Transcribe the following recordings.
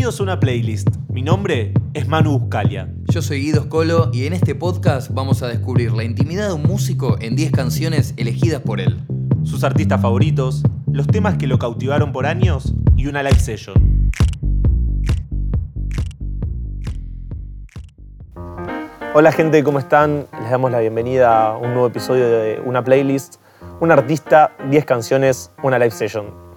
Bienvenidos a una playlist. Mi nombre es Manu Buscalia. Yo soy Guido Scolo y en este podcast vamos a descubrir la intimidad de un músico en 10 canciones elegidas por él. Sus artistas favoritos, los temas que lo cautivaron por años y una live session. Hola gente, ¿cómo están? Les damos la bienvenida a un nuevo episodio de una playlist. Un artista, 10 canciones, una live session.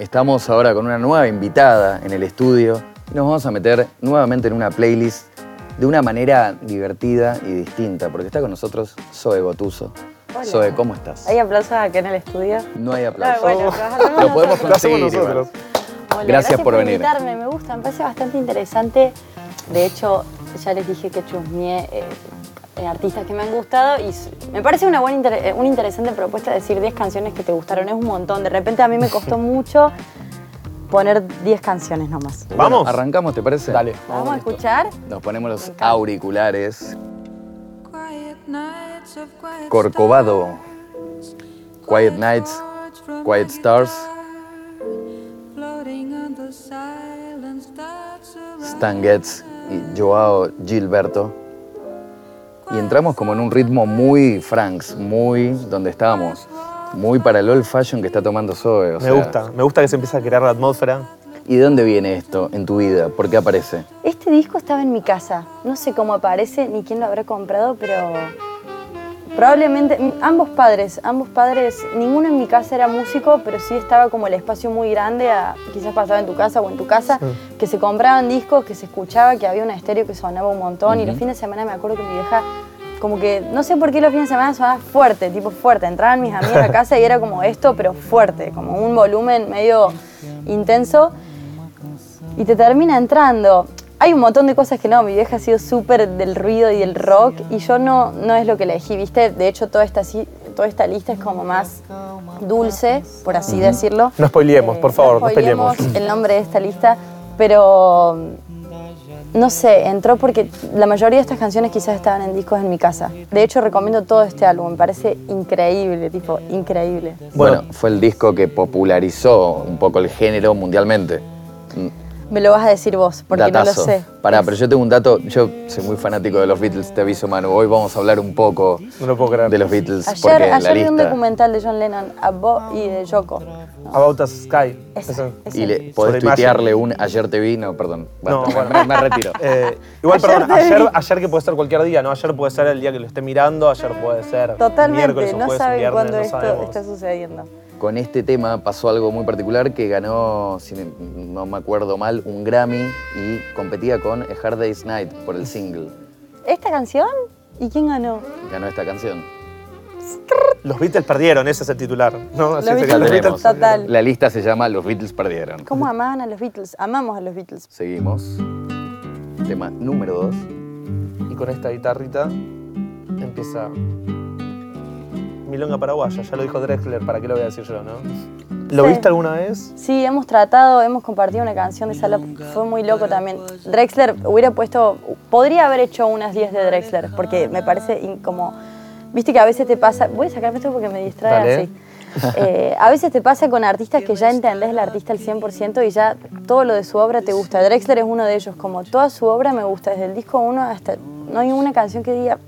Estamos ahora con una nueva invitada en el estudio y nos vamos a meter nuevamente en una playlist de una manera divertida y distinta, porque está con nosotros Zoe Gotuso. Hola. Zoe, ¿cómo estás? ¿Hay aplausos acá en el estudio? No hay Ah, aplausos. bueno, hacemos Lo podemos conseguir. nosotros. Hola, Gracias por venir. invitarme, me gusta, me parece bastante interesante. De hecho, ya les dije que chusmeé eh, eh, artistas que me han gustado y me parece una buena inter- eh, una interesante propuesta decir 10 canciones que te gustaron, es un montón. De repente a mí me costó mucho poner 10 canciones nomás. Bueno, ¿Vamos? arrancamos, ¿te parece? Dale. Vamos a escuchar. Nos ponemos los auriculares. Corcovado. Quiet Nights, Quiet Stars, Stan Getz y Joao Gilberto. Y entramos como en un ritmo muy Franks, muy donde estábamos, muy para el old fashion que está tomando Zoe. o Me sea, gusta, me gusta que se empiece a crear la atmósfera. ¿Y de dónde viene esto en tu vida? ¿Por qué aparece? Este disco estaba en mi casa. No sé cómo aparece ni quién lo habrá comprado, pero probablemente ambos padres, ambos padres, ninguno en mi casa era músico, pero sí estaba como el espacio muy grande, a- quizás pasaba en tu casa o en tu casa, que se compraban discos, que se escuchaba, que había un estéreo que sonaba un montón y los fines de semana me acuerdo que mi vieja como que no sé por qué los fines de semana sonaba fuerte, tipo fuerte. Entraban mis amigas a casa y era como esto, pero fuerte, como un volumen medio intenso y te termina entrando. Hay un montón de cosas que no, mi vieja ha sido súper del ruido y del rock y yo no, no es lo que elegí, ¿viste? De hecho, toda esta, toda esta lista es como más dulce, por así decirlo. No spoileemos, por favor, no spoileemos peleemos. el nombre de esta lista, pero no sé, entró porque la mayoría de estas canciones quizás estaban en discos en mi casa. De hecho, recomiendo todo este álbum, me parece increíble, tipo, increíble. Bueno. fue el disco que popularizó un poco el género mundialmente. Me lo vas a decir vos, porque Datazo. no lo sé. Pará, pero yo tengo un dato, yo soy muy fanático de los Beatles, te aviso Manu, hoy vamos a hablar un poco No lo puedo creer. de los Beatles, Ayer, porque la ayer vi un documental de John Lennon a Bo y de Yoko. About Us Sky. Y le podés tuitearle un ayer te vi, no, perdón. No, bueno. me, me retiro. Eh, igual, Ayer perdón, ayer, ayer que puede ser cualquier día, ¿no? Ayer puede ser el día que lo esté mirando, ayer puede ser Totalmente, miércoles, un no saben cuándo no esto sabemos. está sucediendo. Con este tema pasó algo muy particular que ganó, si no me acuerdo mal, un Grammy y competía con A Hard Day's Night por el single. ¿Esta canción? ¿Y quién ganó? Ganó esta canción. Los Beatles perdieron, ese es el titular. ¿no? Así Los sería, Beatles tenemos. Total. La lista se llama Los Beatles perdieron. ¿Cómo amaban a los Beatles? Amamos a los Beatles. Seguimos. Tema número dos. Y con esta guitarrita empieza Milonga Paraguaya, ya lo dijo Drexler, ¿para qué lo voy a decir yo, no? ¿Lo Sí. viste alguna vez? Sí, hemos tratado, hemos compartido una canción de Sala, fue muy loco también. Drexler hubiera puesto, podría haber hecho unas 10 de Drexler, porque me parece como, viste que a veces te pasa, voy a sacarme esto porque me distrae así. Eh, a veces te pasa con artistas que ya entendés el artista al 100% y ya todo lo de su obra te gusta. Drexler es uno de ellos, como toda su obra me gusta, desde el disco 1 hasta, no hay una canción que diga,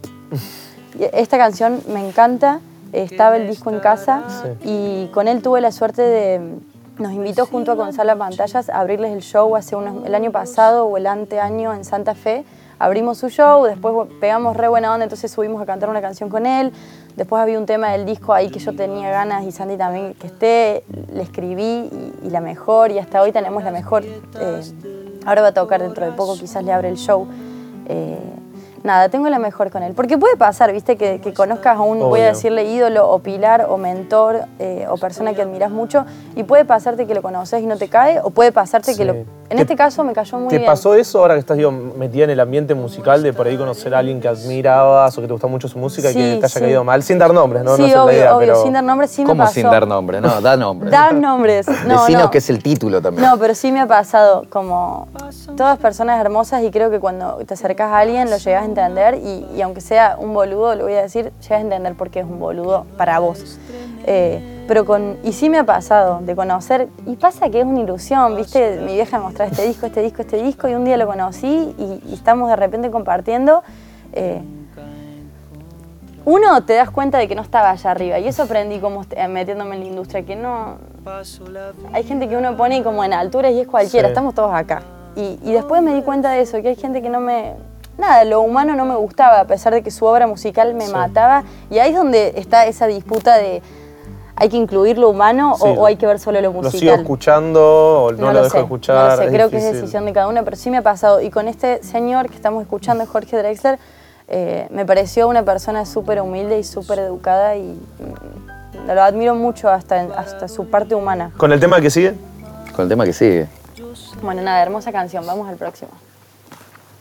Esta canción me encanta, estaba el disco en casa y con él tuve la suerte de, nos invitó junto a Gonzalo Pantallas a abrirles el show hace unos, el año pasado o el anteaño en Santa Fe. Abrimos su show, después pegamos re buena onda, entonces subimos a cantar una canción con él. Después había un tema del disco ahí que yo tenía ganas y Sandy también que esté, le escribí y, y la mejor y hasta hoy tenemos la mejor. eh, ahora va a tocar dentro de poco, quizás le abre el show. Eh, nada, tengo la mejor con él. Porque puede pasar, viste, que, que conozcas a un, voy a decirle ídolo o pilar o mentor eh, o persona que admiras mucho y puede pasarte que lo conoces y no te cae o puede pasarte Sí. que lo... En ¿Te- este caso me cayó muy ¿Te bien. pasó eso ahora que estás digo, metida en el ambiente musical de por ahí conocer a alguien que admirabas o que te gusta mucho su música y que te haya sí. caído mal? Sin dar nombres, ¿no? sí, no es obvio, la idea, obvio, pero... sin dar nombres sí me ¿Cómo pasó. sin dar nombre? No, da nombre. Dar nombres. No, Decinos no. que es el título también. No, pero sí me ha pasado, como todas personas hermosas y creo que cuando te acercas a alguien lo llegas a entender y, y aunque sea un boludo, lo voy a decir, llegas a entender por qué es un boludo para vos. Eh, Pero con, y sí me ha pasado de conocer, y pasa que es una ilusión, ¿viste? Mi vieja me mostraba este disco, este disco, este disco, y un día lo conocí y, y estamos de repente compartiendo. eh, uno te das cuenta de que no estaba allá arriba, y eso aprendí como eh, metiéndome en la industria, que no. Hay gente que uno pone como en alturas y es cualquiera, Sí. estamos todos acá. Y, y después me di cuenta de eso, que hay gente que no me. Nada, lo humano no me gustaba, a pesar de que su obra musical me Sí. mataba. Y ahí es donde está esa disputa de. ¿Hay que incluir lo humano o- Sí. o, hay que ver solo lo ¿Lo musical? sigo escuchando o no, lo, dejo sé, escuchar? No lo sé, creo que es decisión de cada uno, pero sí me ha pasado. Y con este señor que estamos escuchando, Jorge Drexler, eh, me pareció una persona súper humilde y súper educada y mm, lo admiro mucho hasta, hasta su parte humana. ¿Con el tema que sigue? Con el tema que sigue. Bueno, nada, hermosa canción. Vamos al próximo.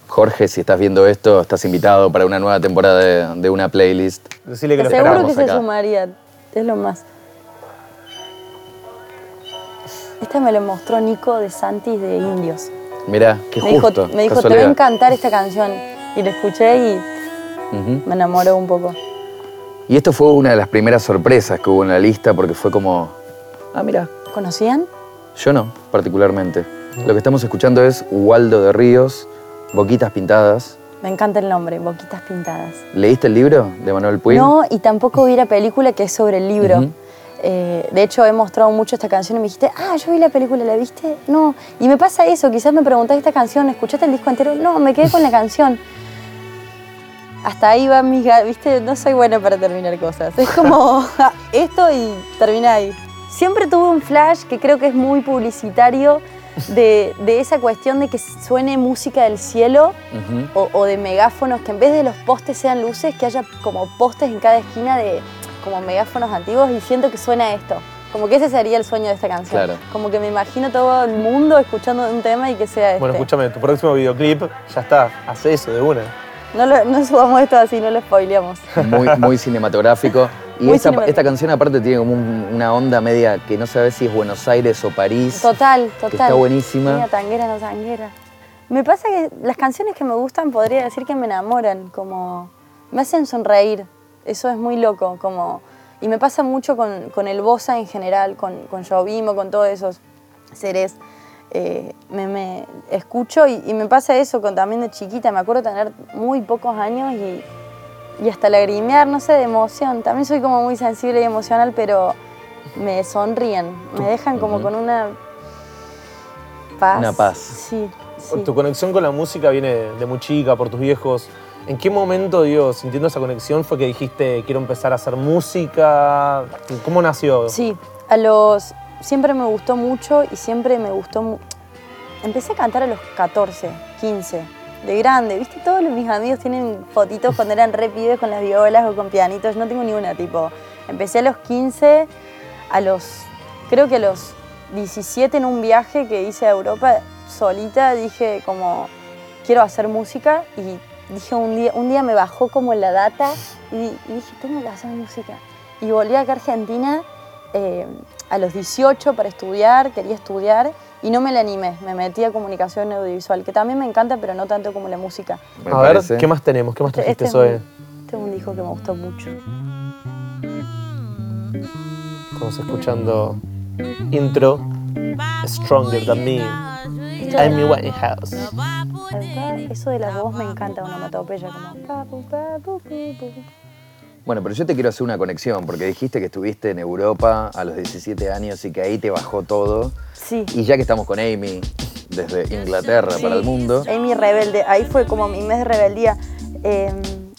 Jorge, si estás viendo esto, estás invitado para una nueva temporada de, de una playlist. Decirle que lo esperamos. que se acá. sumaría. Es lo más. Esta me lo mostró Nico de Santis de Indios. Mirá, qué Me dijo, me dijo te va a encantar esta canción. Y la escuché y me enamoró un poco. Y esto fue una de las primeras sorpresas que hubo en la lista porque fue como, ah, mira, ¿Conocían? yo no, particularmente. Lo que estamos escuchando es Waldo de Ríos, Boquitas Pintadas. Me encanta el nombre, Boquitas Pintadas. ¿Leíste el libro de Manuel Puig? No, y tampoco vi la película que es sobre el libro. Eh, de hecho, he mostrado mucho esta canción y me dijiste, ah, yo vi la película, ¿la viste? No. Y me pasa eso, quizás me preguntaste esta canción, ¿escuchaste el disco entero? No, me quedé con la canción. Hasta ahí va mi, ga- viste, no soy buena para terminar cosas. Es como esto y termina ahí. Siempre tuve un flash que creo que es muy publicitario de, de esa cuestión de que suene música del cielo o, o de megáfonos, que en vez de los postes sean luces, que haya como postes en cada esquina de como megáfonos antiguos y siento que suena esto. Como que ese sería el sueño de esta canción. Claro. Como que me imagino todo el mundo escuchando un tema y que sea este. Bueno, escúchame, tu próximo videoclip ya está. Hace eso de una. No, lo- no subamos esto así, no lo spoileamos. Muy, muy cinematográfico. Y Muy esta, cinematográfico. esta canción aparte tiene como un- una onda media que no sabes si es Buenos Aires o París. Total, total. Que está buenísima. Mira, tanguera, no tanguera. Me pasa que las canciones que me gustan podría decir que me enamoran, como me hacen sonreír. Eso es muy loco, como y me pasa mucho con, con el bossa en general, con, con Jovimo, con todos esos seres. Eh, me, me escucho y, y me pasa eso con, también de chiquita. Me acuerdo tener muy pocos años y, y hasta lagrimear, no sé, de emoción. También soy como muy sensible y emocional, pero me sonríen, me dejan como con una paz. Una paz. Sí, sí. Tu conexión con la música viene de muy chica, por tus viejos. ¿En qué momento, digo, sintiendo esa conexión, fue que dijiste quiero empezar a hacer música? ¿Cómo nació? Sí, a los. Siempre me gustó mucho y siempre me gustó. Empecé a cantar a los 14, 15, de grande. ¿Viste? Todos mis amigos tienen fotitos cuando eran re pibes con las violas o con pianitos. Yo no tengo ni una, tipo. Empecé a los 15, a los. Creo que a los 17 en un viaje que hice a Europa solita, dije como. Quiero hacer música y dije un día, un día me bajó como la data y, y dije, tengo que hacer música. Y volví acá a Argentina eh, a los 18 para estudiar, quería estudiar y no me la animé. Me metí a comunicación audiovisual, que también me encanta, pero no tanto como la música. me a ver. ¿qué más tenemos? ¿Qué más Este, trajiste, este es un, este es un disco que me gustó mucho. Estamos escuchando intro Stronger Than Me. Amy Winehouse. Eso de la voz me encanta, onomatopeya, como... Bueno, pero yo te quiero hacer una conexión, porque dijiste que estuviste en Europa a los 17 años y que ahí te bajó todo. Sí. Y ya que estamos con Amy, desde Inglaterra para el mundo, Amy Rebelde, ahí fue como mi mes de rebeldía. Eh,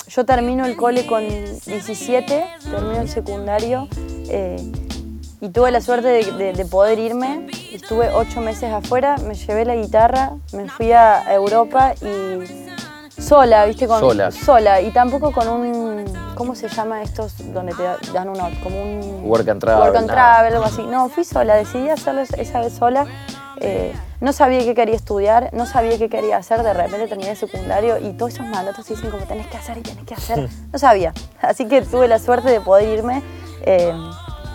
yo termino el cole con 17, termino el secundario eh, y tuve la suerte de, de- de poder irme. Estuve ocho meses afuera, me llevé la guitarra, me fui a Europa y sola, ¿viste? Con, Sola. Sola y tampoco con un, ¿cómo se llama estos donde te dan uno? Como un... Work and travel, Work and travel, algo así. No, fui sola, decidí hacerlo esa vez sola. Eh, no sabía qué quería estudiar, no sabía qué quería hacer, de repente terminé el secundario y todos esos mandatos dicen como tenés que hacer y tenés que hacer. No sabía, así que tuve la suerte de poder irme. Eh,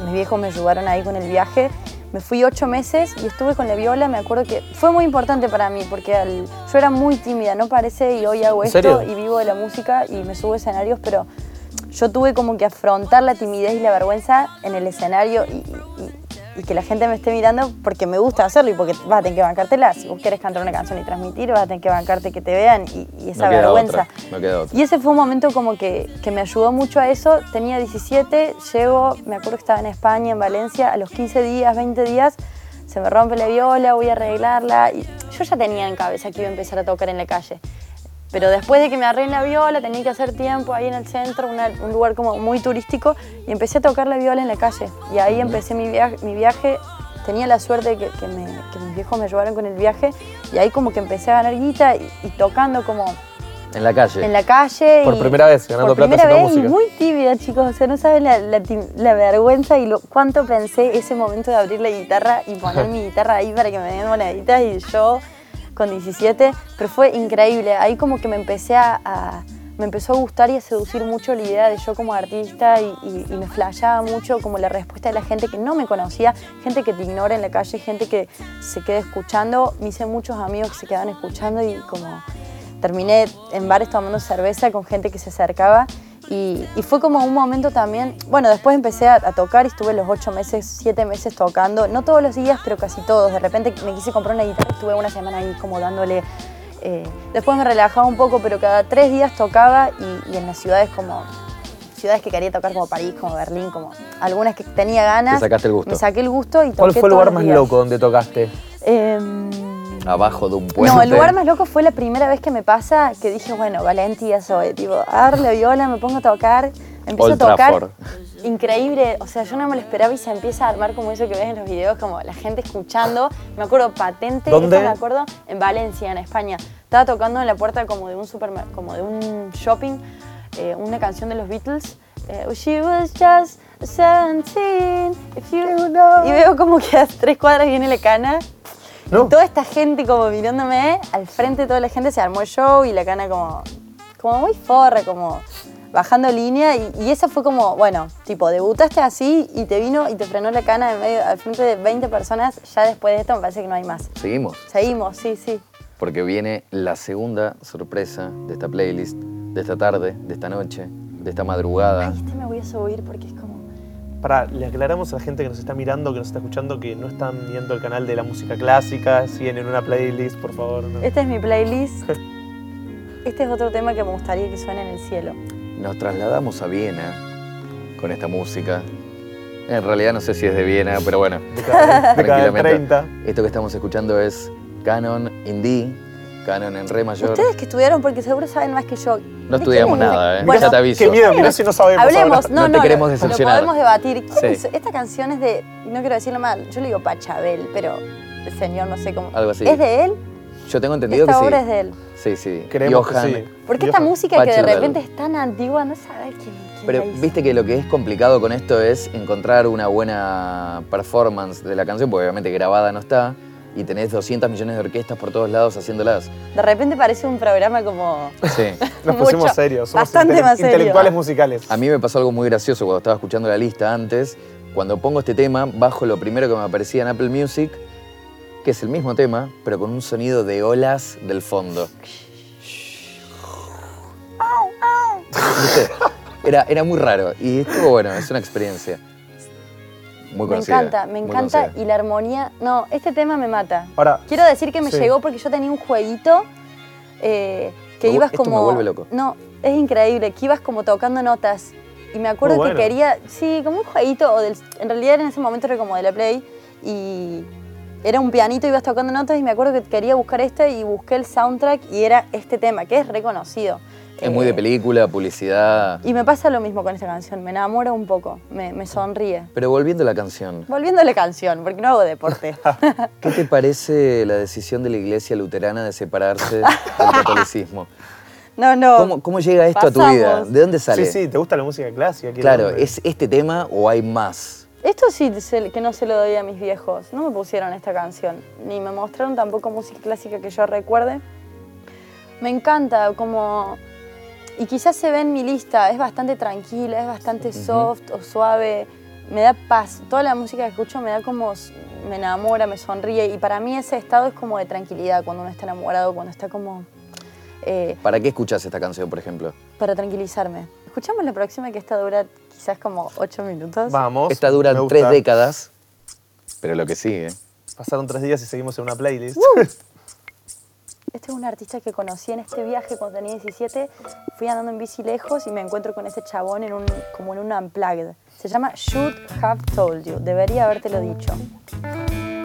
mis viejos me ayudaron ahí con el viaje. Me fui ocho meses y estuve con la viola, me acuerdo que fue muy importante para mí porque al- yo era muy tímida, no parece y hoy hago ¿En esto serio? y vivo de la música y me subo a escenarios, pero yo tuve como que afrontar la timidez y la vergüenza en el escenario y, y- y que la gente me esté mirando porque me gusta hacerlo y porque vas a tener que bancártela. Si vos querés cantar una canción y transmitir, vas a tener que bancarte que te vean y, y esa No vergüenza. otra, no queda otra. Y ese fue un momento como que, que me ayudó mucho a eso. Tenía 17, llego, me acuerdo que estaba en España, en Valencia, a los 15 días, 20 días, se me rompe la viola, voy a arreglarla. Y yo ya tenía en cabeza que iba a empezar a tocar en la calle. Pero después de que me arreglé la viola, tenía que hacer tiempo ahí en el centro, una- un lugar como muy turístico, y empecé a tocar la viola en la calle. Y ahí empecé mi viaje. Mi viaje. Tenía la suerte de que, que me- que mis viejos me ayudaron con el viaje, y ahí como que empecé a ganar guita y, y tocando como En la calle. en la calle. Por y- primera vez, ganando por plata primera vez y música. muy tímida, chicos. O sea, no saben la, la la vergüenza y lo, cuánto pensé ese momento de abrir la guitarra y poner mi guitarra ahí para que me den moneditas y yo con 17. Pero fue increíble. Ahí como que me empecé a... me empezó a gustar y a seducir mucho la idea de yo como artista y me flashaba mucho como la respuesta de la gente que no me conocía, gente que te ignora en la calle, gente que se queda escuchando. Me hice muchos amigos que se quedaban escuchando y como terminé en bares tomando cerveza con gente que se acercaba y, y fue como un momento también, bueno, después empecé a, a tocar y estuve los ocho meses, siete meses tocando, no todos los días, pero casi todos. De repente me quise comprar una guitarra y estuve una semana ahí como dándole... eh, después me relajaba un poco, pero cada tres días tocaba y, y en las ciudades como... Ciudades que quería tocar como París, como Berlín, como algunas que tenía ganas. Te sacaste el gusto. Me saqué el gusto y toqué ¿Cuál fue el lugar más días. loco donde tocaste? Em, Abajo de un puente. no, el lugar más loco fue la primera vez que me pasa que dije, bueno, valentía soy, tipo, la viola, me pongo a tocar, empiezo Old a tocar. Trafford. Increíble, o sea, yo no me lo esperaba y se empieza a armar como eso que ves en los videos, como la gente escuchando. Me acuerdo patente, ¿Dónde? me acuerdo, en Valencia, en España. Estaba tocando en la puerta como de un supermer- como de un shopping, eh, una canción de los Beatles. eh, She was just 17, if you know. Y veo como que a tres cuadras viene la cana No. y toda esta gente como mirándome, al frente de toda la gente se armó el show y la cana como, como muy forra, como bajando línea. Y, y esa fue como, bueno, tipo, debutaste así y te vino y te frenó la cana en medio, al frente de 20 personas. Ya después de esto me parece que no hay más. Seguimos. Seguimos, sí, sí. Porque viene la segunda sorpresa de esta playlist, de esta tarde, de esta noche, de esta madrugada. Ay, este me voy a subir porque es como... Para, le aclaramos a la gente que nos está mirando, que nos está escuchando, que no están viendo el canal de la música clásica, siguen en una playlist, por favor. no. Este es mi playlist. Este es otro tema que me gustaría que suene en el cielo. Nos trasladamos a Viena con esta música. En realidad no sé si es de Viena, pero bueno, Década del tranquilamente. 30. Esto que estamos escuchando es Canon in D, Canon en Re mayor. Ustedes que estudiaron, porque seguro saben más que yo. No ¿de estudiamos quién es? nada, ¿eh? Bueno, ya te aviso. Qué miedo, mirá si no sabemos. Hablemos, no, No no, te lo- queremos lo, decepcionar. podemos debatir. ¿Quién Sí. es? Esta canción es de, no quiero decirlo mal, yo le digo Pachabel, pero el señor no sé cómo. Algo así. ¿Es de él? Yo tengo entendido Esta que obra sí. es de él. Sí, sí. Creemos que sí. Porque esta música que de repente es tan antigua, no sabes quién, quién Pero la hizo. viste que lo que es complicado con esto es encontrar una buena performance de la canción, porque obviamente grabada no está, y tenés 200 millones de orquestas por todos lados haciéndolas. De repente parece un programa como... Sí. Nos pusimos Mucho. serios, somos Bastante intele- más serio. intelectuales musicales. A mí me pasó algo muy gracioso cuando estaba escuchando la lista antes. Cuando pongo este tema, bajo lo primero que me aparecía en Apple Music, que es el mismo tema, pero con un sonido de olas del fondo. ¿Viste? Era, era muy raro y estuvo bueno, es una experiencia. Muy Me encanta, me encanta y la armonía... No, este tema me mata. Ahora, Quiero decir que me Sí. llegó porque yo tenía un jueguito eh, que Me ibas esto me como. vuelve loco. No, es increíble, que ibas como tocando notas. Y me acuerdo que quería, sí, como un jueguito, o del, en realidad en ese momento era como de la Play, y era un pianito, ibas tocando notas, y me acuerdo que quería buscar este, y busqué el soundtrack, y era este tema, que es reconocido. Es muy de Eh, película, publicidad. Y me pasa lo mismo con esta canción, me enamora un poco, me, me sonríe. Pero volviendo a la canción, Volviendo a la canción, porque no hago deporte. ¿qué te parece la decisión de la iglesia luterana de separarse del catolicismo? No, no. ¿Cómo, cómo llega esto a tu vida? ¿De dónde sale? sí, sí, ¿te gusta la música clásica? Claro. ¿es este tema o hay más? Esto sí que no se lo doy a mis viejos. No me pusieron esta canción. Ni me mostraron tampoco música clásica que yo recuerde. Me encanta como... Y quizás se ve en mi lista. Es bastante tranquila, es bastante soft o suave. Me da paz. Toda la música que escucho me da como... Me enamora, me sonríe. Y para mí ese estado es como de tranquilidad cuando uno está enamorado, cuando está como... eh, ¿Para qué escuchas esta canción, por ejemplo? para tranquilizarme. escuchamos la próxima que esta dura quizás como ocho minutos. Vamos. Esta dura tres décadas, pero lo que sigue. Pasaron tres días y seguimos en una playlist. Este es un artista que conocí en este viaje cuando tenía 17. Fui andando en bici lejos y me encuentro con ese chabón en un, como en un unplugged. Se llama Should Have Told You. Debería habértelo dicho.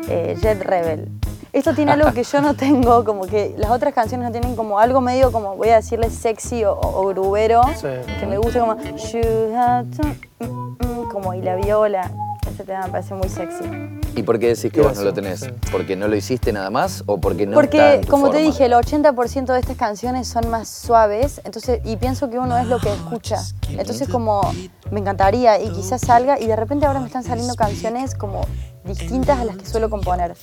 Eh, Jet Rebel. Esto tiene algo que yo no tengo, como que las otras canciones no tienen como algo medio como, voy a decirle sexy o, o grubero, Sí. que me gusta como Should have to- mm, mm, como y la viola. Este tema me parece muy sexy. ¿Y por qué decís que vos no lo tenés? ¿Porque no lo hiciste nada más o porque no Porque, está en tu como te forma? dije, el 80% de estas canciones son más suaves, entonces, y pienso que uno es lo que escucha. Entonces, como me encantaría y quizás salga, y de repente ahora me están saliendo canciones como distintas a las que suelo componer.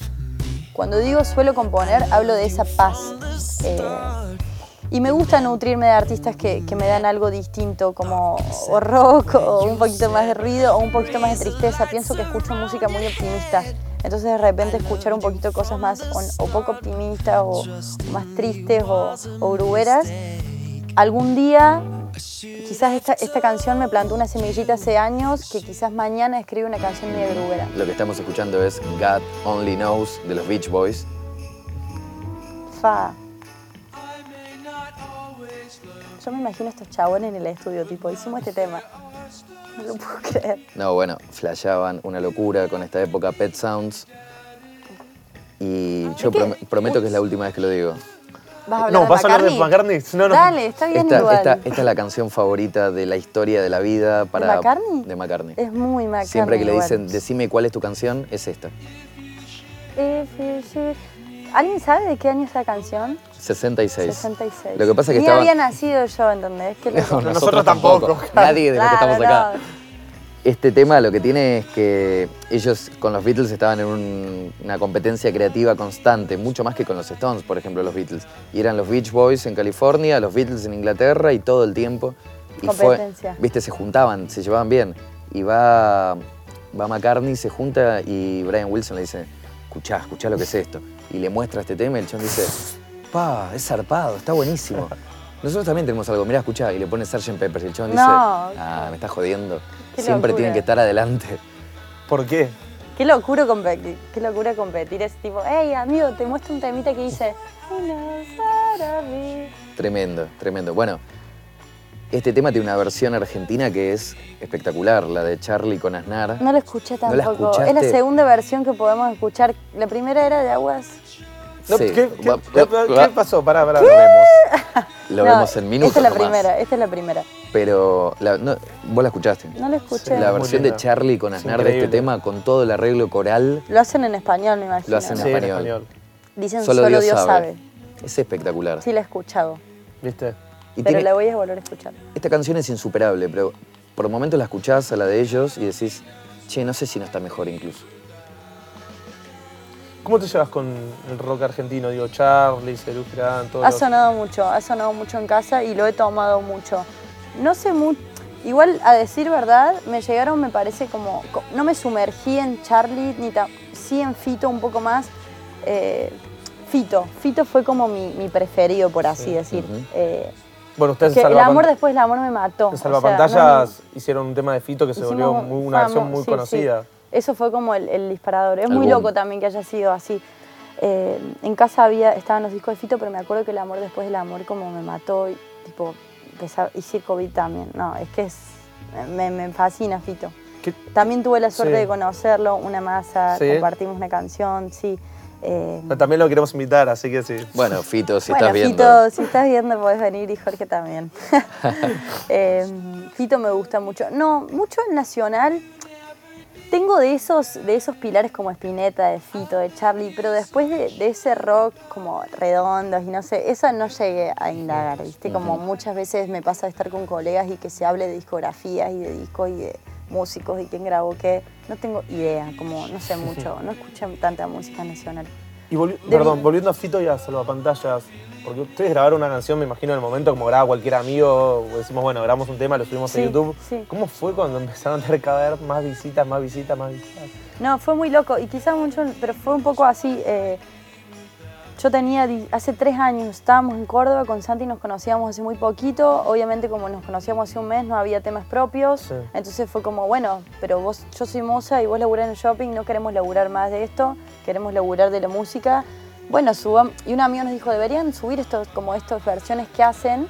Cuando digo suelo componer, hablo de esa paz. Eh, y me gusta nutrirme de artistas que, que me dan algo distinto, como o rock, o un poquito más de ruido, o un poquito más de tristeza. Pienso que escucho música muy optimista. Entonces de repente escuchar un poquito cosas más o, o poco optimistas, o, o más tristes, o, o gruberas. Algún día, quizás esta, esta canción me plantó una semillita hace años, que quizás mañana escribe una canción medio grubera. Lo que estamos escuchando es God Only Knows de los Beach Boys. Fa. Yo me imagino estos chabones en el estudio, tipo, hicimos este tema. No lo puedo creer. No, bueno, flasheaban una locura con esta época Pet Sounds. Y yo prom- prometo que es la última vez que lo digo. ¿Vas a hablar No, de ¿vas a hablar de McCartney? No, no. Dale, está bien Esta, igual. esta- esta es la canción favorita de la historia de la vida para McCartney? de McCartney. Es muy McCartney. Siempre que le igual. dicen, decime cuál es tu canción, es esta. If you ¿Alguien sabe de qué año es la canción? 66. 66. Lo que pasa es que Ni estaba... había nacido yo, ¿entendés? No, Nosotros tampoco. Nadie de los que Claro, estamos acá. no. Este tema lo que tiene es que ellos con los Beatles estaban en un- una competencia creativa constante, mucho más que con los Stones, por ejemplo, los Beatles. Y eran los Beach Boys en California, los Beatles en Inglaterra y todo el tiempo. Y Competencia. fue, viste, se juntaban, se llevaban bien. Y va, va McCartney, se junta y Brian Wilson le dice, escuchá, escuchá lo que es esto. Y le muestra este tema y el chon dice, pa, es zarpado, está buenísimo. Nosotros también tenemos algo, mirá, escuchá, y le pone Sgt. Pepper y el chon dice, ah, me estás jodiendo. Qué Siempre locura. tienen que estar adelante. ¿Por qué? Qué locura competir. Qué locura competir. Es tipo, hey, amigo, te muestro un temita que dice. Tremendo, tremendo. Bueno, este tema tiene una versión argentina que es espectacular, la de Charlie con Aznar. No lo escuché ¿No la tampoco. es la segunda versión que podemos escuchar. La primera era de Aguas. No, Sí. ¿qué, qué- Va- qué- va- qué pasó? Pará, pará. Lo vemos. Lo No, vemos en minutos Esta es la nomás. primera, esta es la primera. Pero la- no, vos la escuchaste. No la escuché. La versión de. Charlie con Es Aznar de este tema, con todo el arreglo coral, Lo hacen en español, me imagino. Lo hacen Sí, en en español. Dicen solo, Dios, sabe. sabe. Es espectacular. Sí, la he escuchado. ¿Viste? Y pero tiene- la voy a volver a escuchar. Esta canción es insuperable, pero por momentos la escuchás a la de ellos y decís, che, no sé si no está mejor incluso. ¿Cómo te llevas con el rock argentino? Digo, Charlie, Cerú Girán, todos Ha los- sonado mucho, ha sonado mucho en casa y lo he tomado mucho. No sé mucho. Igual, a decir verdad, me llegaron, me parece como. co- No me sumergí en Charlie, ni ta- sí en Fito un poco más. Eh, Fito. Fito fue como mi, mi preferido, por así decir. Eh, Bueno, ustedes que en el amor después del amor me mató. en o sea, Salvapantallas no- hicieron un tema de Fito que se hicimos volvió muy- una versión famo- muy sí, sí. conocida. Eso fue como el, el disparador. Es muy loco también que haya sido así. Eh, en casa había, estaban los discos de Fito, pero me acuerdo que el amor después del amor como me mató y tipo, empezaba, y Circo Beat también. No, es que es, me, me fascina Fito. ¿Qué- También tuve la suerte Sí. de conocerlo, una masa, Sí. compartimos una canción, sí. Eh, También lo queremos invitar, así que sí. Bueno, Fito, si bueno, estás viendo. Fito, si estás viendo podés venir y Jorge también. Eh, Fito me gusta mucho. No, mucho el nacional. Tengo de esos, de esos pilares como Spinetta, de Fito, de Charlie, pero después de, de ese rock como redondos y no sé, esa no llegué a indagar, ¿viste? Como muchas veces me pasa de estar con colegas y que se hable de discografías y de discos y de músicos y quién grabó qué. No tengo idea, como no sé mucho, no escucho tanta música nacional. Y volvi- De perdón, volviendo a Fito y a Salvapantallas, porque ustedes grabaron una canción, me imagino, en el momento como graba cualquier amigo, decimos, bueno, grabamos un tema, lo subimos Sí, a YouTube. sí. ¿Cómo fue cuando empezaron a tener cada vez más visitas, más visitas, más visitas? No, fue muy loco y quizás mucho, pero fue un poco así. eh, yo tenía, hace tres años, estábamos en Córdoba, con Santi nos conocíamos hace muy poquito, obviamente como nos conocíamos hace un mes no había temas propios, Sí. entonces fue como, bueno, pero vos, yo soy moza y vos laburás en el shopping, no queremos laburar más de esto, queremos laburar de la música. Bueno, subam, y un amigo nos dijo, deberían subir estos, como estas versiones que hacen,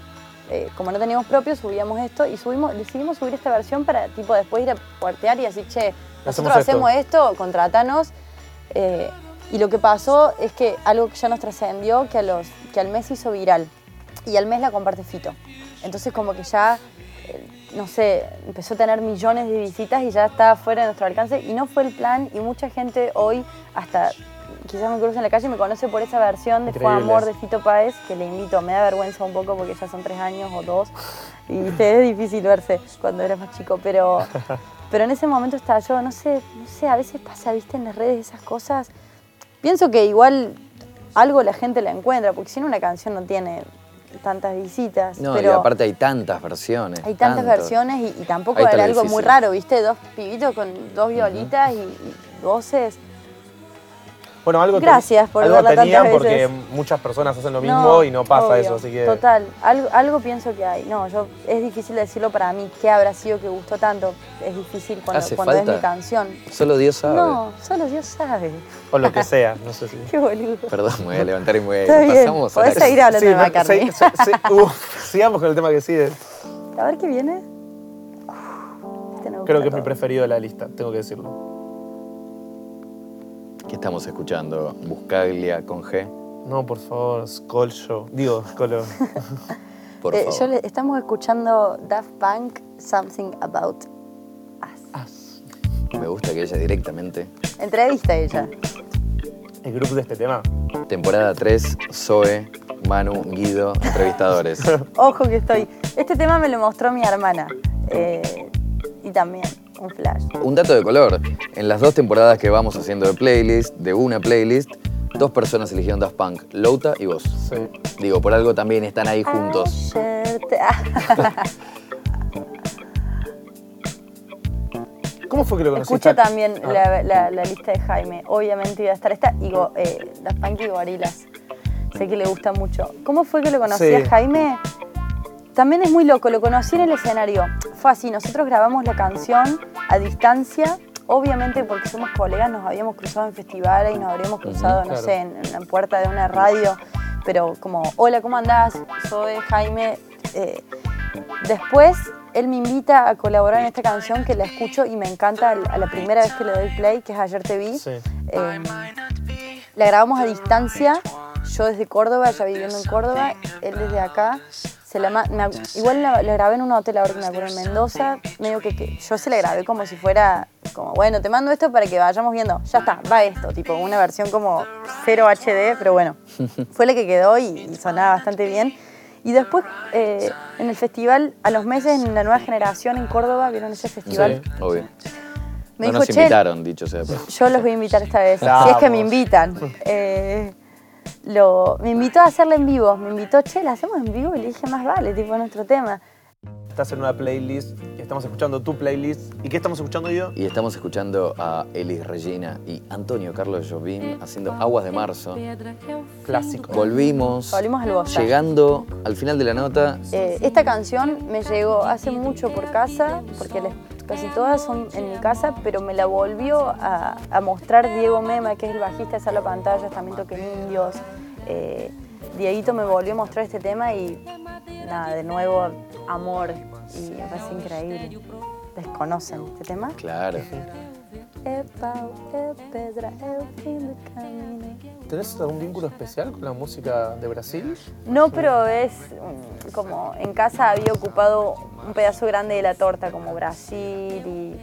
eh, como no teníamos propios, subíamos esto y subimos, decidimos subir esta versión para tipo después ir a puertear y decir, che, nosotros Hacemos esto". hacemos esto, contratanos. Eh, y lo que pasó es que algo que ya nos trascendió, que, a los, que al mes se hizo viral. Y al mes la comparte Fito. Entonces como que ya, eh, no sé, empezó a tener millones de visitas y ya estaba fuera de nuestro alcance. Y no fue el plan y mucha gente hoy, hasta quizás me cruza en la calle y me conoce por esa versión de Fue Increíble. Amor de Fito Páez, que le invito. Me da vergüenza un poco porque ya son tres años o dos. Y es difícil verse cuando eres más chico, pero... Pero en ese momento estaba yo, no sé, no sé, a veces pasa, viste, en las redes esas cosas. Pienso que igual algo la gente la encuentra, porque si no una canción no tiene tantas visitas. No, pero y aparte hay tantas versiones. hay tantas tanto. versiones y, y tampoco era algo muy raro, viste, dos pibitos con dos violitas y, y voces. Bueno, algo, te- Gracias por algo verla tenían tantas porque veces. muchas personas hacen lo mismo y no pasa obvio, eso, así que... Total, algo, algo pienso que hay. No, yo es difícil decirlo para mí, ¿qué habrá sido que gustó tanto? Es difícil cuando, Hace cuando es mi canción. Solo Dios sabe. No, solo Dios sabe. O lo que sea, no sé si... Qué boludo. Perdón, me voy a levantar y me voy a ir. Está bien, Pasamos a podés la- seguir hablando de McCartney. sí, sí, sí, uf, sigamos con el tema que sigue. A ver qué viene. Este Creo que es mi preferido de la lista, tengo que decirlo. ¿Qué estamos escuchando? Buscaglia con G. No, por favor, Show. Digo, Skull. Por Eh, favor. yo le- estamos escuchando Daft Punk, Something About Us. Me gusta que ella directamente. Entrevista ella. El grupo de este tema. Temporada 3, Zoe, Manu, Guido, entrevistadores. Ojo que estoy. Este tema me lo mostró mi hermana. eh, y también un flash. Un dato de color. En las dos temporadas que vamos haciendo de playlist, de una playlist, dos personas eligieron Daft Punk, Louta y vos. Sí. Digo, por algo también están ahí juntos. ¿Cómo fue que lo conociste? Escucha también Ah, la, la- la lista de Jaime. Obviamente iba a estar esta y go- eh, Daft Punk y Gorilas. Sé que le gusta mucho. ¿Cómo fue que lo conocí Sí. a Jaime? También es muy loco, lo conocí en el escenario. Fue así, nosotros grabamos la canción a distancia. Obviamente porque somos colegas, nos habíamos cruzado en festivales y nos habríamos cruzado, no claro. sé, en, en la puerta de una radio. Pero como, hola, ¿cómo andás? Soy Jaime. Eh, Después, él me invita a colaborar en esta canción que la escucho y me encanta a la primera vez que le doy play, que es Ayer Te Vi. Sí. Eh, la grabamos a distancia, yo desde Córdoba, ya viviendo en Córdoba, él desde acá. Se la, me igual la, la grabé en un hotel ahora que me acuerdo en Mendoza, medio que, que yo se la grabé como si fuera, como bueno, te mando esto para que vayamos viendo, ya está, va esto, tipo una versión como 0 HD, pero bueno, fue la que quedó y, y sonaba bastante bien. Y después eh, en el festival, a los meses en la nueva generación en Córdoba, ¿vieron ese festival? Sí. Obvio. Me no dijo, nos "Che, invitaron, dicho sea. de paso. yo los voy a invitar esta vez, si es que me invitan. Eh, lo, me invitó a hacerla en vivo, me invitó, che, la hacemos en vivo y le dije, más vale, tipo nuestro tema. Estás en una playlist estamos escuchando tu playlist. ¿Y qué estamos escuchando yo? Y estamos escuchando a Elis Regina y Antonio Carlos Jobim haciendo Aguas de Marzo. Clásico. Volvimos, Volvimos al Bosa. llegando al final de la nota. Eh, esta canción me llegó hace mucho por casa, porque les- casi todas son en mi casa, pero me la volvió a, a mostrar Diego Mema, que es el bajista de Sala Pantallas, también toca en Indios. Eh, Dieguito me volvió a mostrar este tema y nada, de nuevo, amor. Y me parece increíble. ¿Desconocen este tema? Claro. É pau, é pedra, é o fim do caminho. ¿Tenés algún vínculo especial con la música de Brasil? No, pero es mm, como en casa había ocupado un pedazo grande de la torta, como Brasil y,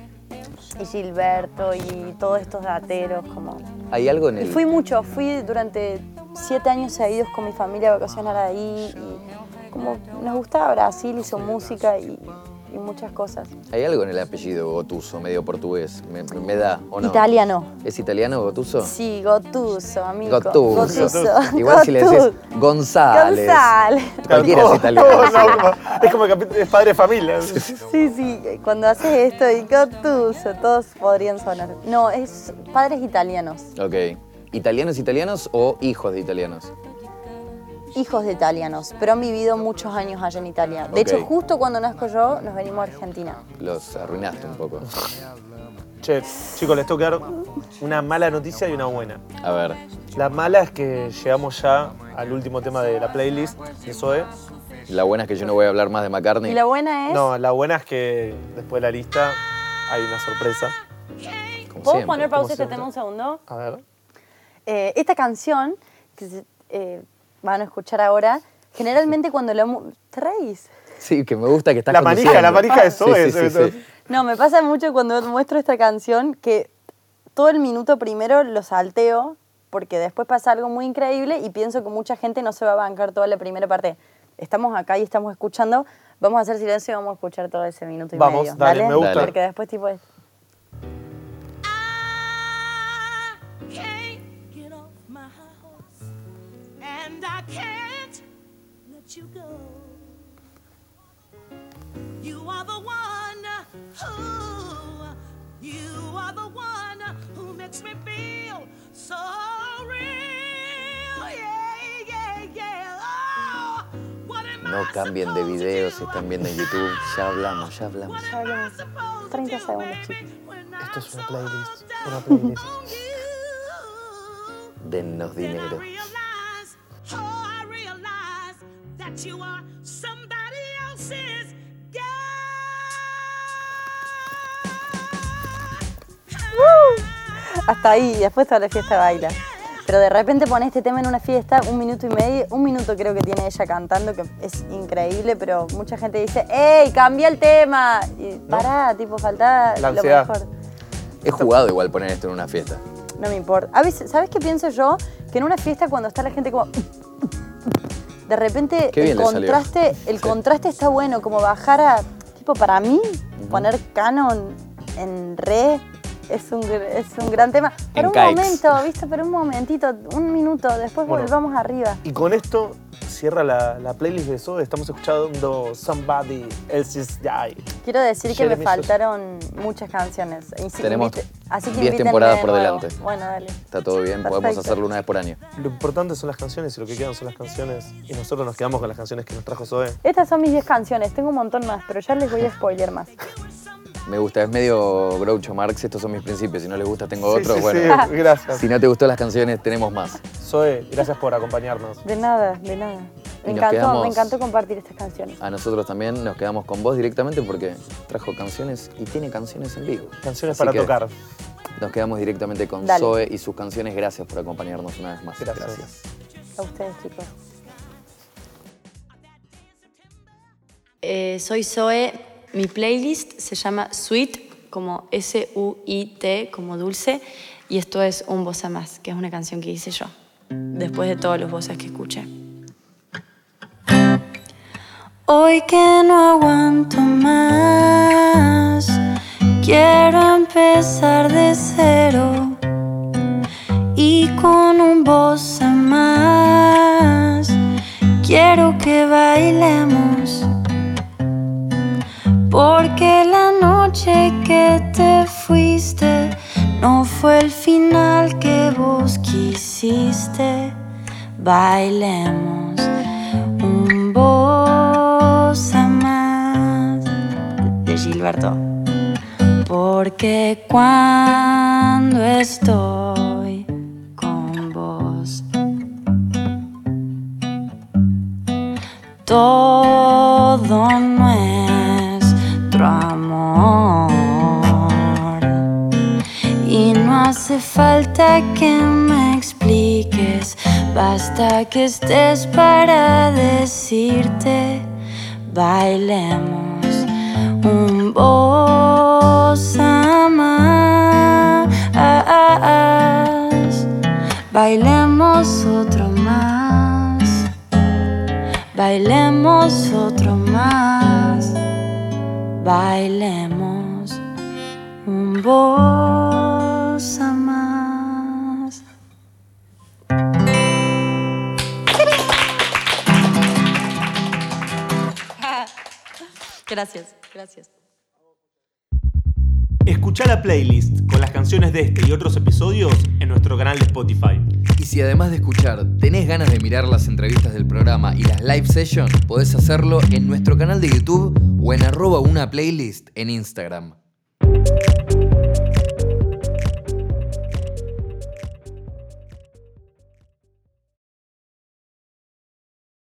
y Gilberto y todos estos dateros, como... Hay algo en Y el. fui mucho, fui durante siete años seguidos con mi familia a vacacionar ahí y como nos gustaba Brasil y su música y, y muchas cosas. Hay algo en el apellido Gotuso, medio portugués. Me, me da, ¿o no? Italiano. ¿Es italiano Gotuso? Sí, Gotuso, amigo. Gotuso. Igual si le decís Gotuso. González. González. Cualquiera es italiano. no, es como el capi- es padre de familia. Sí, sí, cuando haces esto y Gotuso, todos podrían sonar. No, es padres italianos. Ok. ¿Italianos italianos o hijos de italianos? Hijos de italianos, pero han vivido muchos años allá en Italia. De hecho, justo cuando nazco yo, nos venimos a Argentina. Los arruinaste un poco. Che, chicos, les tengo que dar una mala noticia y una buena. A ver, La mala es que llegamos ya al último tema de la playlist de Zoe. la buena es que yo no voy a hablar más de McCartney. Y la buena es... No, la buena es que después de la lista hay una sorpresa. como ¿Puedo siempre. poner pausa este tema un segundo? A ver. Eh, esta canción, que se- eh, van a escuchar ahora, generalmente cuando la... mu- ¿Te reís? Sí, que me gusta que estás La manija, la manija de Zoe. Sí, sí, sí, sí. No, me pasa mucho cuando muestro esta canción que todo el minuto primero lo salteo porque después pasa algo muy increíble y pienso que mucha gente no se va a bancar toda la primera parte. Estamos acá y estamos escuchando, vamos a hacer silencio y vamos a escuchar todo ese minuto y Vamos, medio. dale, me gusta. Porque después tipo the one who, you are the one who makes me feel so real. Yeah, yeah, yeah. Oh, what am No I cambien de supposed to video si do? están viendo en YouTube. Ya hablamos, ya hablamos. What am I supposed to 30 do, segundos, baby, chicos. when Esto es I'm una so playlist, una down playlist. on you? Dennos Then I dinero. realize, oh, I realize that you are somebody else's Hasta ahí, después toda la fiesta baila. Pero de repente pone este tema en una fiesta, un minuto y medio, un minuto creo que tiene ella cantando, que es increíble, pero mucha gente dice, ¡Ey, cambia el tema! Y pará, tipo, falta La lo mejor. He jugado igual poner esto en una fiesta. No me importa. A veces, ¿sabes qué pienso yo? Que en una fiesta cuando está la gente como... De repente el contraste, el Sí. contraste está bueno, como bajar a... Tipo, para mí, poner canon en re es un, gr- es un gran tema. Pero un Caix. momento, ¿viste? Pero un momentito, un minuto, después Bueno. volvamos arriba. Y con esto cierra la, la playlist de Zoe. Estamos escuchando Somebody Else's Guy. Quiero decir que Jeremy me Sos- faltaron muchas canciones. Si Tenemos invite- así que 10 invítenme temporadas por delante. Bueno, dale. Está todo bien, podemos hacerlo una vez por año. Lo importante son las canciones y lo que quedan son las canciones. Y nosotros nos quedamos con las canciones que nos trajo Zoe. Estas son mis 10 canciones, tengo un montón más, pero ya les voy a spoiler más. Me gusta, es medio Groucho Marx, estos son mis principios. Si no les gusta, tengo Sí, otros. sí, bueno, sí, gracias. si no te gustó las canciones, tenemos más. Zoe, gracias por acompañarnos. De nada, de nada. Me encantó, quedamos- me encantó compartir estas canciones. A nosotros también nos quedamos con vos directamente porque trajo canciones y tiene canciones en vivo. Canciones Así para tocar. Nos quedamos directamente con Dale. Zoe y sus canciones. Gracias por acompañarnos una vez más. Gracias. A ustedes, chicos. Eh, soy Zoe. Mi playlist se llama Sweet, como S-U-I-T, como dulce. Y esto es Un Bossa Más, que es una canción que hice yo, después de todos los voces que escuché. Hoy que no aguanto más, quiero empezar de cero y con un voz Bailemos un bossa más de Gilberto. Porque cuando estoy con vos, todo nuestro amor. Y no hace falta que me basta que estés para decirte, bailemos un bossa más, bailemos otro más, bailemos otro más, bailemos un bossa Gracias, gracias. Escuchá la playlist con las canciones de este y otros episodios en nuestro canal de Spotify. Y si además de escuchar tenés ganas de mirar las entrevistas del programa y las live sessions, podés hacerlo en nuestro canal de YouTube o en arroba una playlist en Instagram.